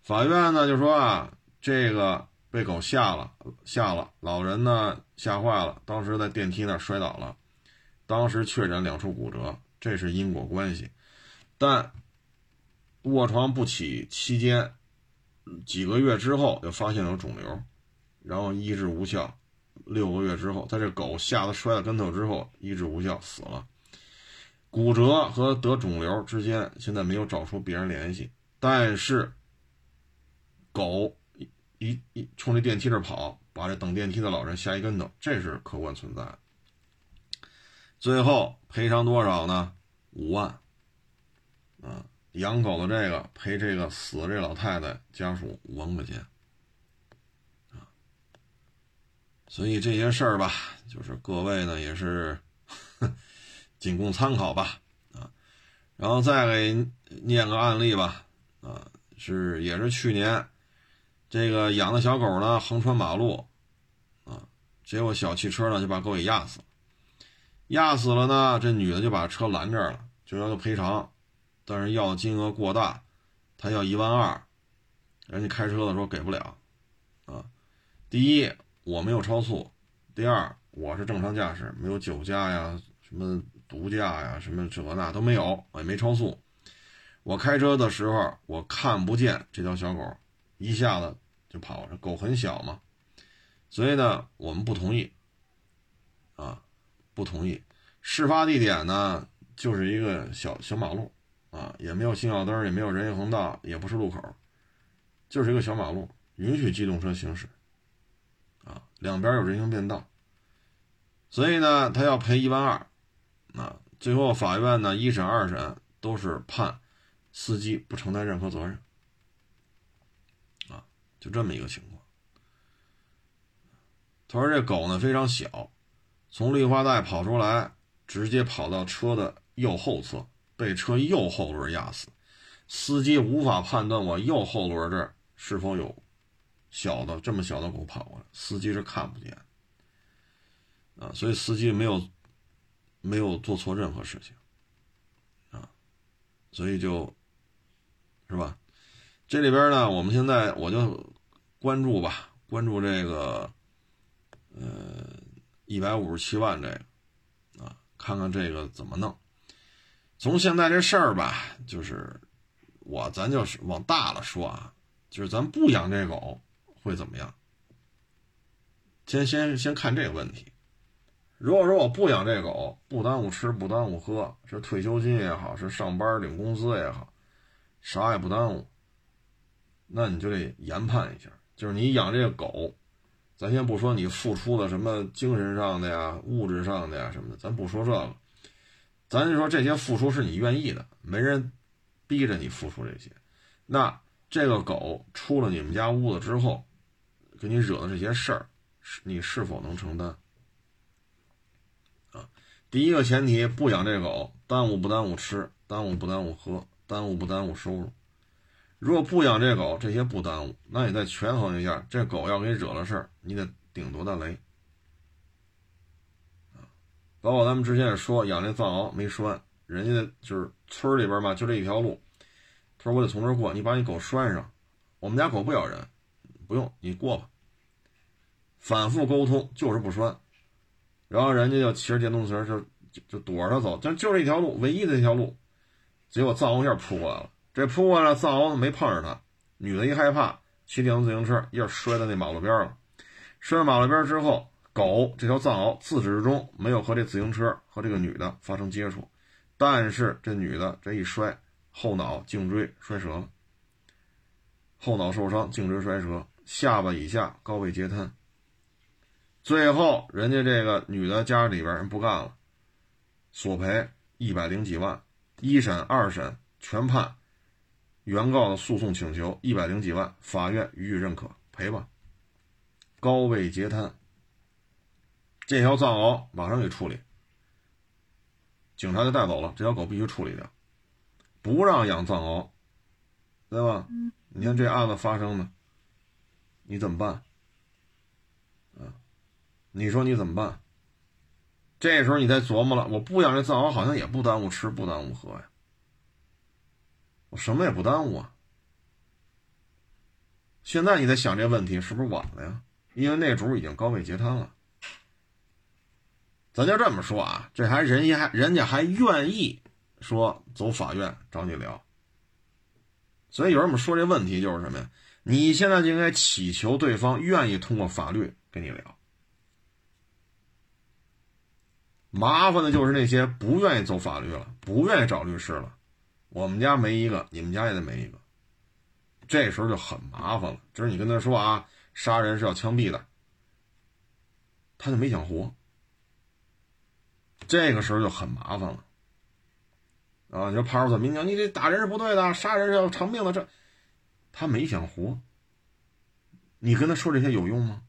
法院呢就说啊，这个被狗吓了，吓了，老人呢吓坏了，当时在电梯那摔倒了，当时确诊两处骨折，这是因果关系。但卧床不起期间。几个月之后就发现有肿瘤，然后医治无效。六个月之后，在这狗吓得摔了跟头之后，医治无效死了。骨折和得肿瘤之间现在没有找出必然联系，但是狗一一冲这电梯这跑，把这等电梯的老人吓一跟头，这是客观存在。最后赔偿多少呢？五万。啊。养狗的这个赔这个死这老太太家属五万块钱，啊，所以这些事儿吧，就是各位呢也是 仅供参考吧，啊，然后再给念个案例吧，啊，是也是去年这个养的小狗呢横穿马路，啊，结果小汽车呢就把狗给压死了，压死了呢，这女的就把车拦这儿了，就要求赔偿。但是要的金额过大，他要一万二，人家开车的时候给不了，啊，第一我没有超速，第二我是正常驾驶，没有酒驾呀，什么毒驾呀，什么这那都没有，我也没超速，我开车的时候我看不见这条小狗，一下子就跑了，狗很小嘛，所以呢我们不同意，啊，不同意，事发地点呢就是一个小小马路。啊，也没有信号灯，也没有人行横道，也不是路口，就是一个小马路，允许机动车行驶。啊，两边有人行便道，所以呢，他要赔一万二。啊，最后法院呢一审、二审都是判司机不承担任何责任。就这么一个情况。他说这狗呢非常小，从绿化带跑出来，直接跑到车的右后侧。被车右后轮压死，司机无法判断我右后轮这儿是否有小的这么小的狗跑过来，司机是看不见啊，所以司机没有没有做错任何事情啊，所以就是吧，这里边呢，我们现在我就关注吧，关注这个呃一百五十七万这个啊，看看这个怎么弄。从现在这事儿吧，就是我咱就是往大了说啊，就是咱不养这狗会怎么样？先先先看这个问题。如果说我不养这狗，不耽误吃，不耽误喝，是退休金也好，是上班领工资也好，啥也不耽误，那你就得研判一下，就是你养这个狗，咱先不说你付出的什么精神上的呀、物质上的呀什么的，咱不说这个，咱就说这些付出是你愿意的，没人逼着你付出这些。那这个狗出了你们家屋子之后，给你惹的这些事儿，你是否能承担？啊，第一个前提，不养这狗，耽误不耽误吃，耽误不耽误喝，耽误不耽误收入。如果不养这狗，这些不耽误，那你再权衡一下，这狗要给你惹了事儿，你得顶多大雷！包括咱们之前也说养那藏獒没拴，人家就是村里边嘛，就这一条路，他说我得从这儿过，你把你狗拴上。我们家狗不咬人，不用你过吧。反复沟通就是不拴，然后人家就骑着电动车就就躲着走，就就这一条路，唯一的一条路，结果藏獒一下扑过来了。这扑过来，藏獒没碰上他。女的一害怕，骑电动自行车一下摔在那马路边了。摔到马路边之后，狗这条藏獒自始至终没有和这自行车和这个女的发生接触，但是这女的这一摔，后脑颈椎摔折了，后脑受伤，颈椎摔折，下巴以下高位截瘫。最后，人家这个女的家里边人不干了，索赔一百零几万，一审、二审全判。原告的诉讼请求一百零几万，法院予以认可，赔吧。高位截瘫，这条藏獒马上给处理，警察就带走了。这条狗必须处理掉，不让养藏獒，对吧？你看这案子发生的，你怎么办？啊，你说你怎么办？这时候你再琢磨了，我不养这藏獒，好像也不耽误吃，不耽误喝呀。我什么也不耽误啊！现在你在想这问题，是不是晚了呀？因为那主已经高位截瘫了。咱就这么说啊，这还人家还人家还愿意说走法院找你聊。所以有人们说这问题就是什么呀？你现在就应该祈求对方愿意通过法律跟你聊。麻烦的就是那些不愿意走法律了，不愿意找律师了。我们家没一个，你们家也得没一个，这时候就很麻烦了。就是你跟他说啊，杀人是要枪毙的，他就没想活。这个时候就很麻烦了，啊，你说派出所民警，你这打人是不对的，杀人是要偿命的，这他没想活。你跟他说这些有用吗？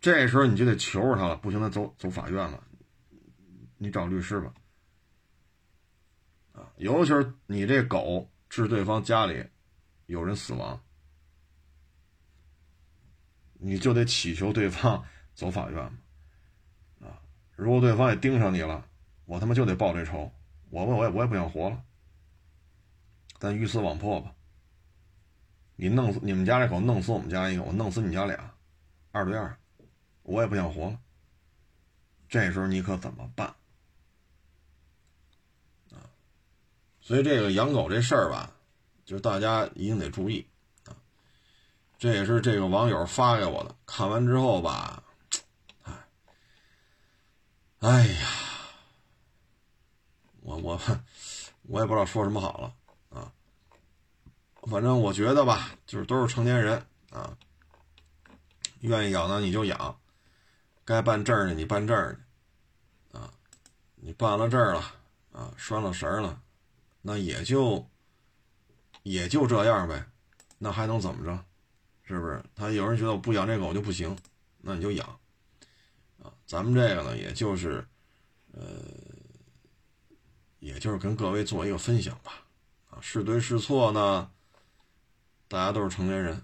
这时候你就得求着他了，不行，他走走法院了，你找律师吧。尤其是你这狗致对方家里有人死亡，你就得祈求对方 走法院嘛，啊！如果对方也盯上你了，我他妈就得报这仇，我我我也我也不想活了，咱鱼死网破吧。你弄死你们家这狗，弄死我们家一个，我弄死你家俩，二对二，我也不想活了。这时候你可怎么办？所以这个养狗这事儿吧，就是大家一定得注意啊。这也是这个网友发给我的，看完之后吧，哎，哎呀，我我我也不知道说什么好了啊。反正我觉得吧，就是都是成年人啊，愿意养呢你就养，该办证的你办证去啊，你办了证了啊，拴了绳了。那也就也就这样呗，那还能怎么着？是不是？他有人觉得我不养这狗就不行，那你就养啊。咱们这个呢，也就是呃，也就是跟各位做一个分享吧。啊，是对是错呢？大家都是成年人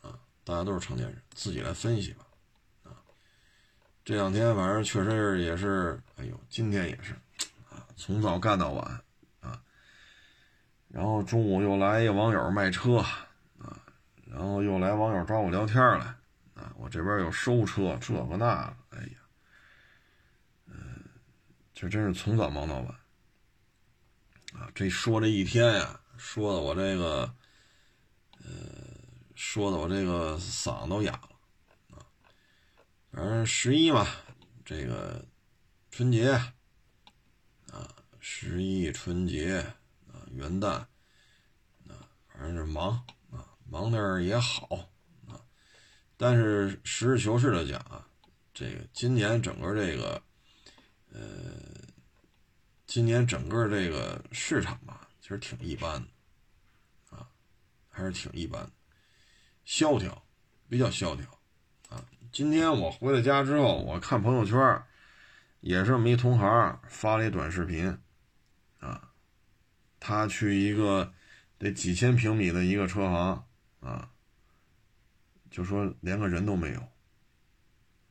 啊，大家都是成年人，自己来分析吧。啊，这两天反正确实也是，哎呦，今天也是。从早干到晚，啊，然后中午又来一网友卖车，啊，然后又来网友找我聊天来，啊，我这边又收车，这个那个，哎呀，嗯，这真是从早忙到晚，啊，这说这一天呀，说的我这个，呃，说的我这个嗓子都哑了，反正十一嘛，这个春节。十一春节啊，元旦啊，反正是忙啊，忙点也好啊。但是实事求是的讲啊，这个今年整个这个，呃，今年整个这个市场吧，其实挺一般的，啊，还是挺一般，萧条，比较萧条，啊，今天我回了家之后，我看朋友圈，也是我们一同行发了一短视频，啊，他去一个得几千平米的一个车行，啊。就说连个人都没有，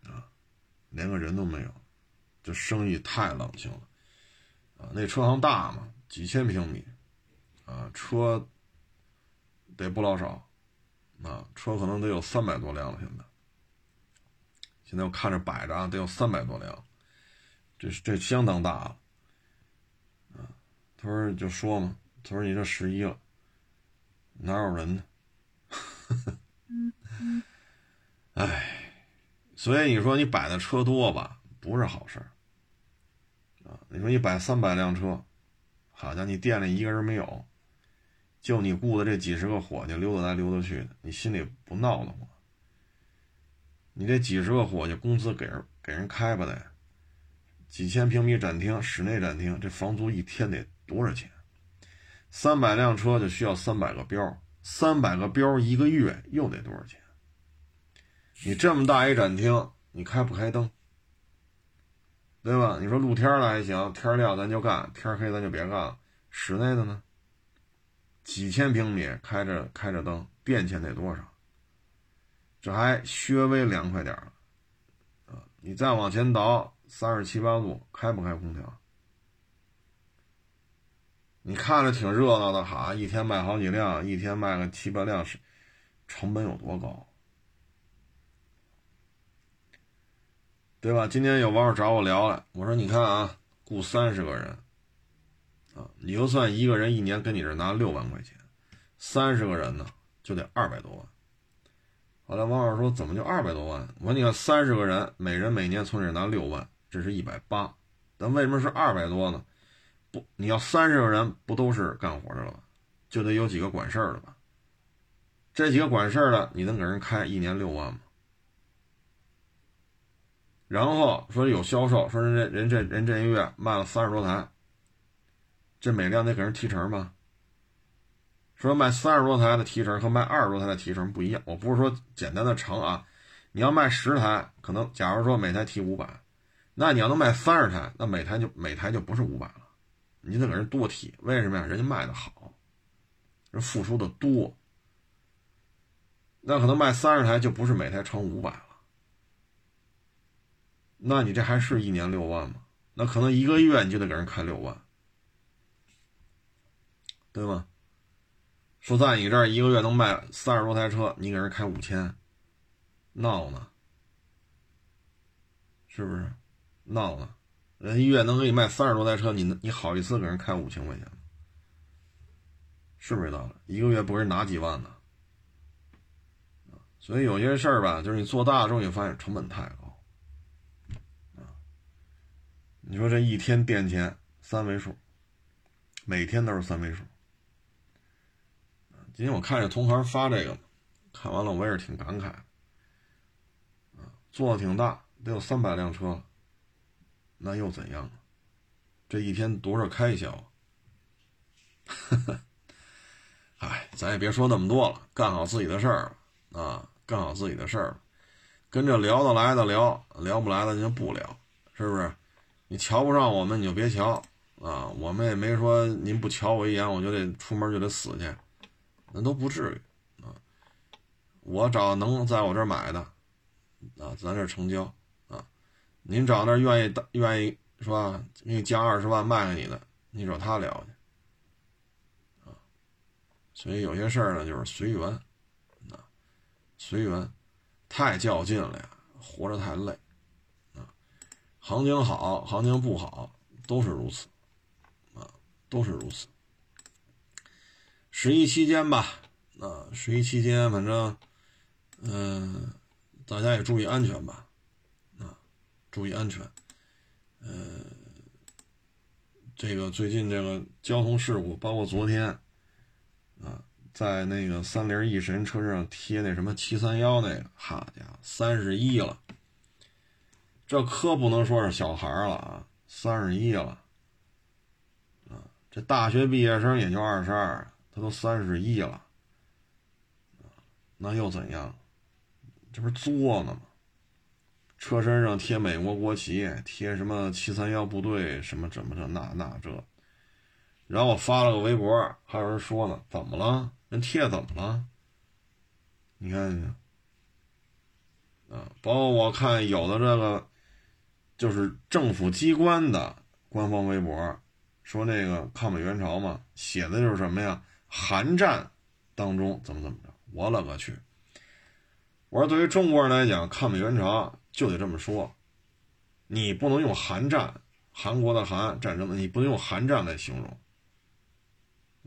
啊，连个人都没有，这生意太冷清了，啊，那车行大嘛，几千平米，啊，车得不老少，啊，车可能得有三百多辆了。现在，现在我看着摆着啊，得有三百多辆，这这相当大了，他说就说嘛，他说你这十一了，哪有人呢？哎，所以你说你摆的车多吧，不是好事儿啊！你说你摆三百辆车，好像，你店里一个人没有，就你雇的这几十个伙计溜达来溜达去的，你心里不闹得慌？你这几十个伙计工资给人给人开吧得，几千平米展厅、室内展厅，这房租一天得多少钱？三百辆车就需要三百个标，三百个标一个月又得多少钱？你这么大一展厅，你开不开灯？对吧？你说露天了还行，天亮咱就干，天黑咱就别干了。室内的呢？几千平米开着开着灯，电钱得多少？这还稍微凉快点了啊！你再往前倒三十七八度，开不开空调？你看着挺热闹的哈，一天卖好几辆，一天卖个七八辆，是成本有多高？对吧？今天有网友找我聊了，我说：“你看啊，雇三十个人，啊，你就算一个人一年跟你这拿六万块钱，三十个人呢就得二百多万。”后来网友说：“怎么就二百多万？”我说：“你看三十个人，每人每年从你这拿六万，这是一百八。但为什么是二百多呢？不，你要三十个人不都是干活的了吧？就得有几个管事儿的吧？这几个管事儿的，你能给人开一年六万吗？”然后说有销售，说人这人这人这一个月卖了三十多台，这每辆得给人提成吧？说卖三十多台的提成和卖二十多台的提成不一样。我不是说简单的乘啊，你要卖十台，可能假如说每台提五百，那你要能卖三十台，那每台就每台就不是五百了，你得给人多提。为什么呀？人家卖的好，人付出的多，那可能卖三十台就不是每台乘五百了。那你这还是一年六万吗？那可能一个月你就得给人开六万，对吗？说在你这儿一个月能卖三十多台车，你给人开五千，闹呢？是不是？闹呢？人一月能给你卖三十多台车，你你好意思给人开五千块钱吗？是不是道理？一个月不是拿几万呢？所以有些事儿吧，就是你做大了之后，你发现成本太高。你说这一天垫钱三位数，每天都是三位数。今天我看着同行发这个，看完了我也是挺感慨。啊，做的挺大，得有三百辆车，那又怎样？这一天多少开销？哎，咱也别说那么多了，干好自己的事儿啊，干好自己的事儿，跟着聊得来的聊，聊不来的就不聊，是不是？你瞧不上我们，你就别瞧啊！我们也没说您不瞧我一眼，我就得出门就得死去，那都不至于啊！我找能在我这儿买的啊，咱这成交！您找那愿意愿意是吧？给你加二十万卖给你的，你找他聊去啊！所以有些事儿呢，就是随缘啊，随缘，太较劲了呀，活着太累啊。行情好，行情不好，都是如此，啊，都是如此。十一期间吧，啊，十一期间，反正，嗯，大家也注意安全吧，注意安全。呃，这个最近这个交通事故，包括昨天，啊，在那个三菱翼神车上贴那什么七三幺那个，好家伙，三十一了，这可不能说是小孩了啊，三十一了，啊，这大学毕业生也就二十二，他都三十一了，那又怎样？这不是作呢吗？车身上贴美国国旗，贴什么七三幺部队什么怎么着那那这，然后我发了个微博，还有人说呢，怎么了？人贴怎么了？你看见啊，包括我看有的这个就是政府机关的官方微博，说那个抗美援朝嘛，写的就是什么呀？韩战当中怎么怎么着？我勒个去！我说，对于中国人来讲，抗美援朝。就得这么说，你不能用韩战，韩国的韩战争的，你不能用韩战来形容。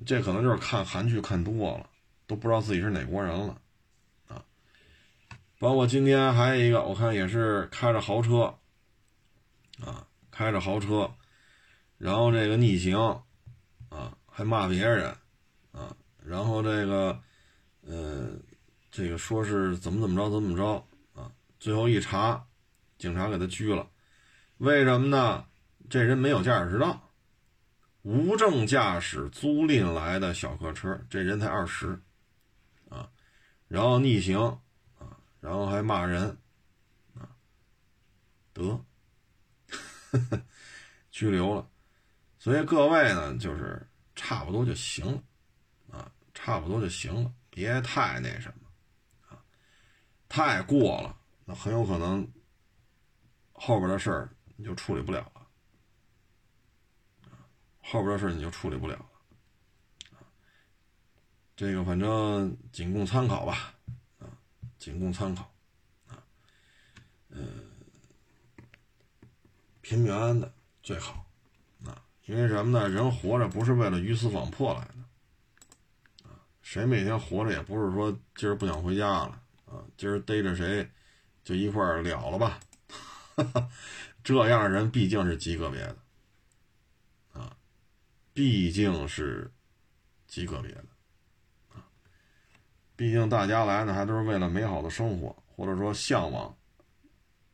这可能就是看韩剧看多了，都不知道自己是哪国人了，啊。包括今天还有一个，我看也是开着豪车，啊，开着豪车，然后这个逆行，啊，还骂别人，啊，然后这个，呃，这个说是怎么怎么着，怎么着。最后一查，警察给他拘了，为什么呢？这人没有驾驶执照，无证驾驶租赁来的小客车，这人才二十，啊，然后逆行，啊，然后还骂人，啊，得，拘留了。所以各位呢，就是差不多就行了，啊，差不多就行了，别太那什么，啊，太过了。那很有可能，后边的事儿你就处理不了了，后边的事儿你就处理不了了，这个反正仅供参考吧，啊，仅供参考，啊，呃，平平安安的最好，啊，因为什么呢？人活着不是为了鱼死网破来的，啊，谁每天活着也不是说今儿不想回家了，啊，今儿逮着谁。就一块了了吧，这样的人毕竟是极个别的，啊，毕竟是极个别的，啊，毕竟大家来呢还都是为了美好的生活，或者说向往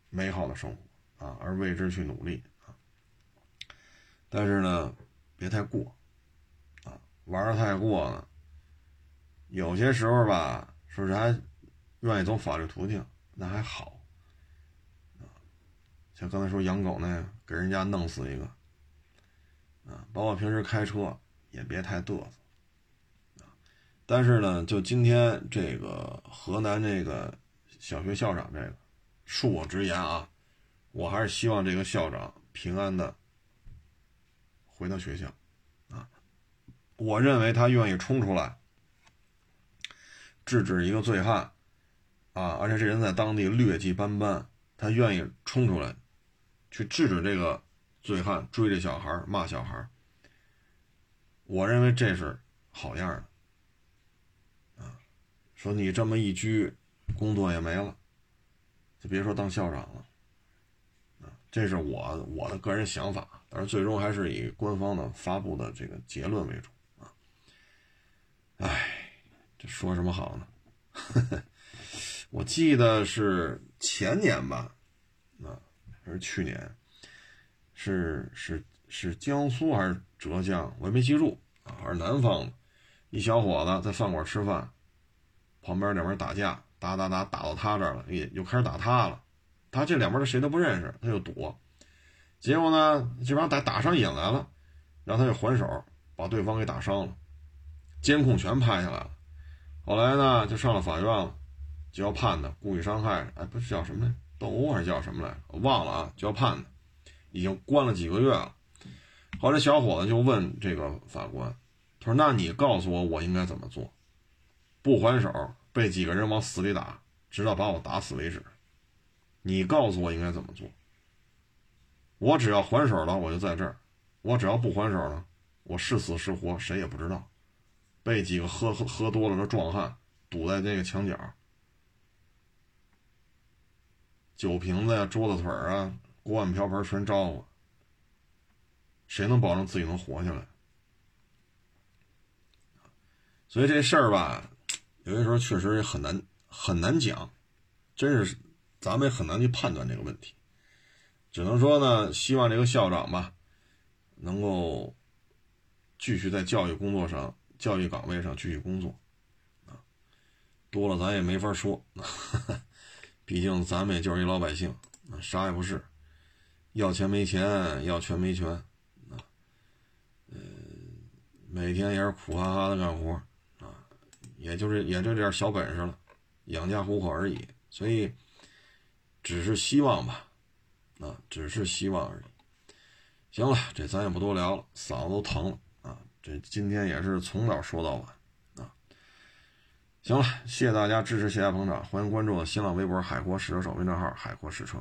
美好的生活啊，而为之去努力啊。但是呢，别太过，啊，玩的太过呢，有些时候吧，说是还愿意走法律途径。那还好，像刚才说养狗那样，给人家弄死一个，啊，包括平时开车也别太嘚瑟，啊，但是呢，就今天这个河南这个小学校长这个，恕我直言啊，我还是希望这个校长平安的回到学校，啊，我认为他愿意冲出来制止一个醉汉。啊！而且这人在当地劣迹斑斑，他愿意冲出来，去制止这个醉汉追这小孩骂小孩我认为这是好样的。啊，说你这么一拘，工作也没了，就别说当校长了。这是我我的个人想法，但是最终还是以官方的发布的这个结论为主啊。哎，这说什么好呢？呵呵。我记得是前年吧，啊，还是去年，是是是江苏还是浙江，我也没记住啊，还是南方的，一小伙子在饭馆吃饭，旁边两边打架，打打打打到他这儿了，也又开始打他了，他这两边的谁都不认识，他就躲，结果呢，这帮打打上瘾来了，然后他就还手，把对方给打伤了，监控全拍下来了，后来呢，就上了法院了。就要判的故意伤害，哎，不是叫什么来，斗殴还是叫什么来？我忘了啊，就要判的，已经关了几个月了。后来小伙子就问这个法官，他说：“那你告诉我，我应该怎么做？不还手，被几个人往死里打，直到把我打死为止。你告诉我应该怎么做？我只要还手了，我就在这儿；我只要不还手了，我是死是活，谁也不知道。被几个喝喝喝多了的壮汉堵在那个墙角。”酒瓶子呀、桌子腿啊、锅碗瓢盆全招呼，谁能保证自己能活下来？所以这事儿吧，有些时候确实也很难很难讲，真是咱们也很难去判断这个问题。只能说呢，希望这个校长吧，能够继续在教育工作上、教育岗位上继续工作啊。多了咱也没法说，毕竟咱们也就是一老百姓啊，啥也不是，要钱没钱，要权没权啊。呃，每天也是苦哈哈的干活啊，也就是也就这点小本事了，养家糊口而已。所以，只是希望吧。啊，只是希望而已。行了，这咱也不多聊了，嗓子都疼了啊！这今天也是从早说到晚。行了，谢谢大家支持，谢谢捧场，欢迎关注我新浪微博“海阔试车手”微账号“海阔试车”。